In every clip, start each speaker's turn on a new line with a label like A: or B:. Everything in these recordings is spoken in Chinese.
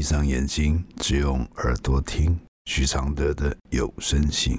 A: 闭上眼睛，只用耳朵听徐常德的有声信。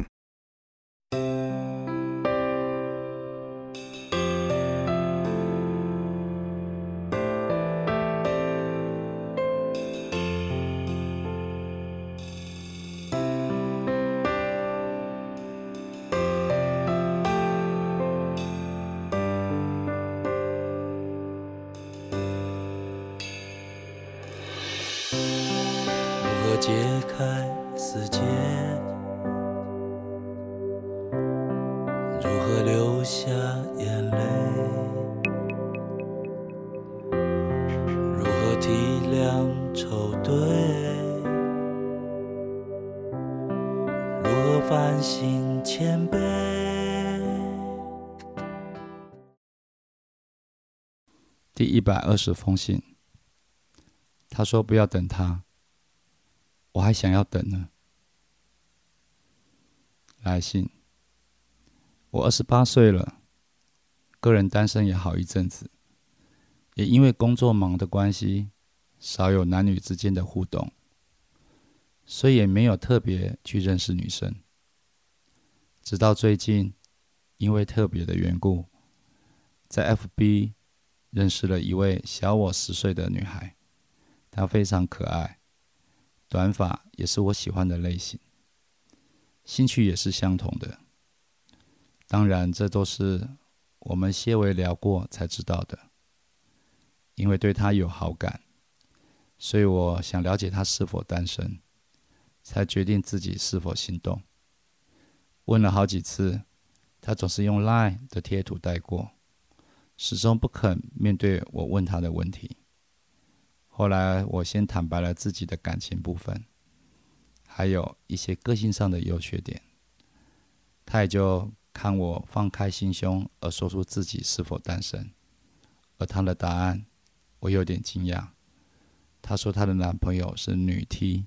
B: 解开死结，如何流下眼泪？如何体谅愁对？如何反省谦卑？
C: 第一百二十封信，他说：“不要等他。”我还想要等呢。来信，我二十八岁了，个人单身也好一阵子，也因为工作忙的关系，少有男女之间的互动，所以也没有特别去认识女生。直到最近，因为特别的缘故，在 FB 认识了一位小我十岁的女孩，她非常可爱。短发也是我喜欢的类型，兴趣也是相同的。当然，这都是我们些微聊过才知道的。因为对他有好感，所以我想了解他是否单身，才决定自己是否心动。问了好几次，他总是用 LINE 的贴图带过，始终不肯面对我问他的问题。后来，我先坦白了自己的感情部分，还有一些个性上的优缺点。他也就看我放开心胸而说出自己是否单身，而他的答案我有点惊讶。他说他的男朋友是女 T，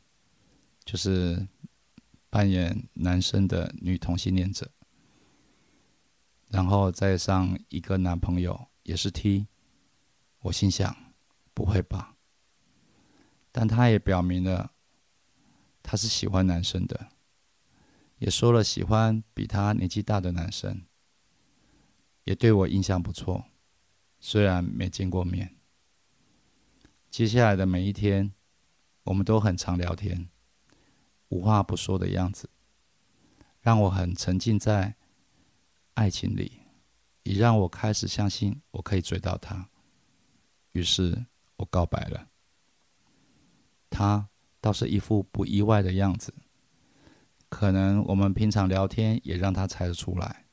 C: 就是扮演男生的女同性恋者，然后再上一个男朋友也是 T。我心想，不会吧？但他也表明了，他是喜欢男生的，也说了喜欢比他年纪大的男生，也对我印象不错，虽然没见过面。接下来的每一天，我们都很常聊天，无话不说的样子，让我很沉浸在爱情里，也让我开始相信我可以追到他。于是我告白了。他倒是一副不意外的样子，可能我们平常聊天也让他猜得出来。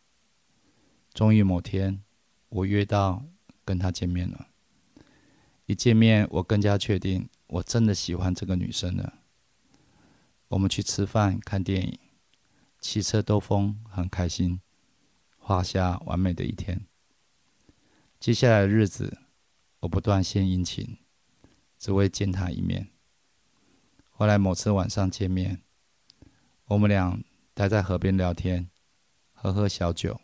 C: 终于某天，我约到跟他见面了。一见面，我更加确定我真的喜欢这个女生了。我们去吃饭、看电影、骑车兜风，很开心，画下完美的一天。接下来的日子，我不断献殷勤，只为见她一面。后来某次晚上见面，我们俩待在河边聊天，喝喝小酒，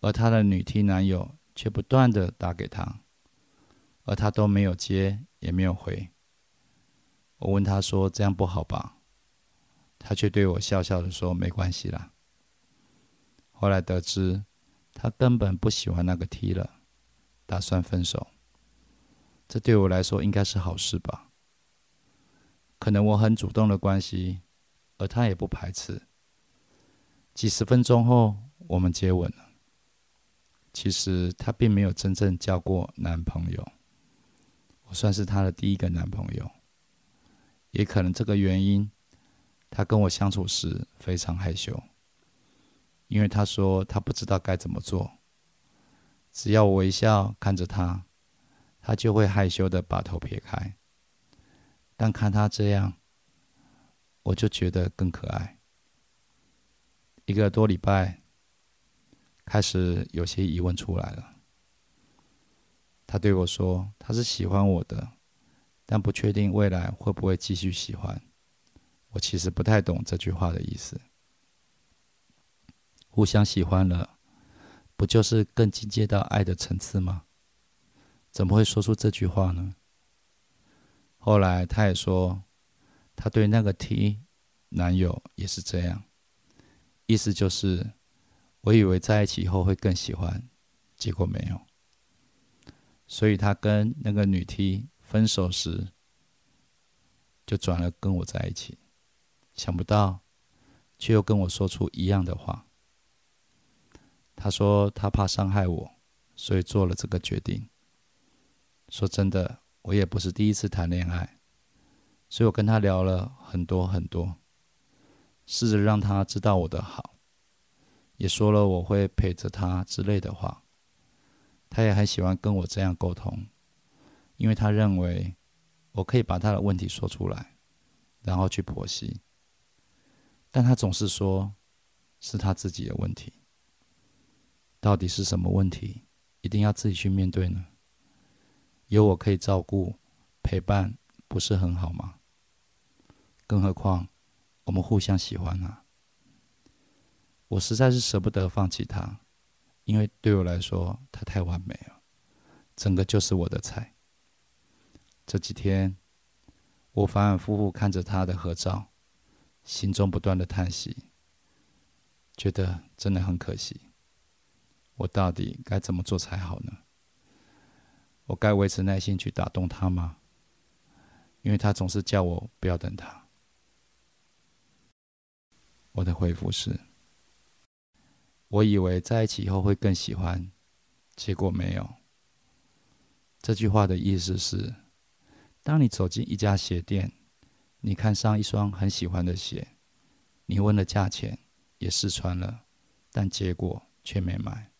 C: 而他的女 T 男友却不断的打给他，而他都没有接，也没有回。我问他说：“这样不好吧？”他却对我笑笑的说：“没关系啦。”后来得知，他根本不喜欢那个 T 了，打算分手。这对我来说应该是好事吧。可能我很主动的关系，而他也不排斥。几十分钟后，我们接吻了。其实他并没有真正交过男朋友，我算是他的第一个男朋友。也可能这个原因，他跟我相处时非常害羞，因为他说他不知道该怎么做。只要我微笑看着他，他就会害羞的把头撇开。但看他这样，我就觉得更可爱。一个多礼拜，开始有些疑问出来了。他对我说：“他是喜欢我的，但不确定未来会不会继续喜欢。”我其实不太懂这句话的意思。互相喜欢了，不就是更进阶到爱的层次吗？怎么会说出这句话呢？后来他也说，他对那个 T 男友也是这样，意思就是我以为在一起以后会更喜欢，结果没有。所以他跟那个女 T 分手时，就转了跟我在一起，想不到却又跟我说出一样的话。他说他怕伤害我，所以做了这个决定。说真的，我也不是第一次谈恋爱，所以我跟他聊了很多很多，试着让他知道我的好，也说了我会陪着他之类的话。他也很喜欢跟我这样沟通，因为他认为我可以把他的问题说出来，然后去剖析。但他总是说是他自己的问题，到底是什么问题，一定要自己去面对呢？有我可以照顾、陪伴，不是很好吗？更何况我们互相喜欢啊！我实在是舍不得放弃他。因为对我来说，他太完美了，整个就是我的菜。这几天，我反反复复看着他的合照，心中不断的叹息，觉得真的很可惜。我到底该怎么做才好呢？我该维持耐心去打动他吗？因为他总是叫我不要等他。我的回复是。我以为在一起以后会更喜欢，结果没有。这句话的意思是：当你走进一家鞋店，你看上一双很喜欢的鞋，你问了价钱，也试穿了，但结果却没买。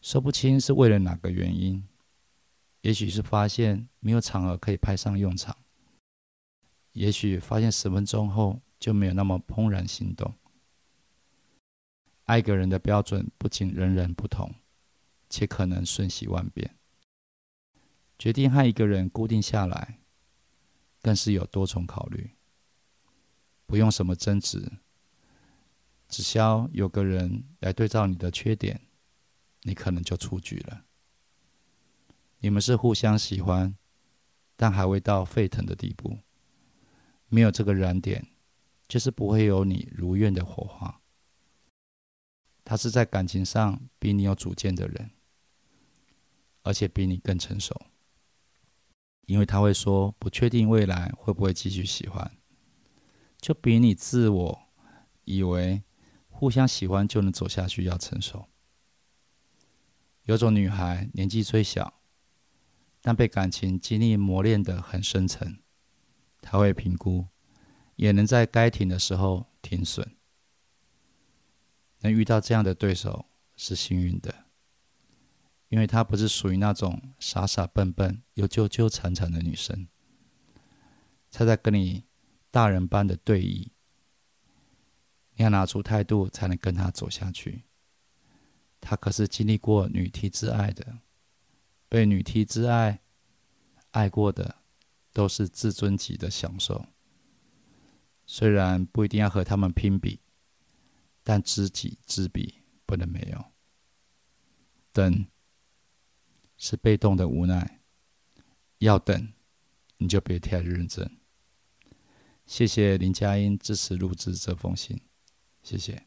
C: 说不清是为了哪个原因，也许是发现没有场合可以派上用场，也许发现十分钟后就没有那么怦然心动。爱一个人的标准不仅人人不同，且可能瞬息万变。决定和一个人固定下来，更是有多重考虑。不用什么争执，只需要有个人来对照你的缺点，你可能就出局了。你们是互相喜欢，但还未到沸腾的地步。没有这个燃点，就是不会有你如愿的火花。他是在感情上比你有主见的人，而且比你更成熟，因为他会说不确定未来会不会继续喜欢，就比你自我以为互相喜欢就能走下去要成熟。有种女孩年纪虽小，但被感情经历磨练得很深沉，他会评估，也能在该停的时候停损。能遇到这样的对手是幸运的，因为她不是属于那种傻傻笨笨又纠纠缠缠的女生。她在跟你大人般的对弈，你要拿出态度才能跟她走下去。她可是经历过女梯之爱的，被女梯之爱爱过的，都是自尊级的享受。虽然不一定要和他们拼比。但知己知彼，不能没有。等是被动的无奈，要等你就别太认真。谢谢林佳音支持录制这封信，谢谢。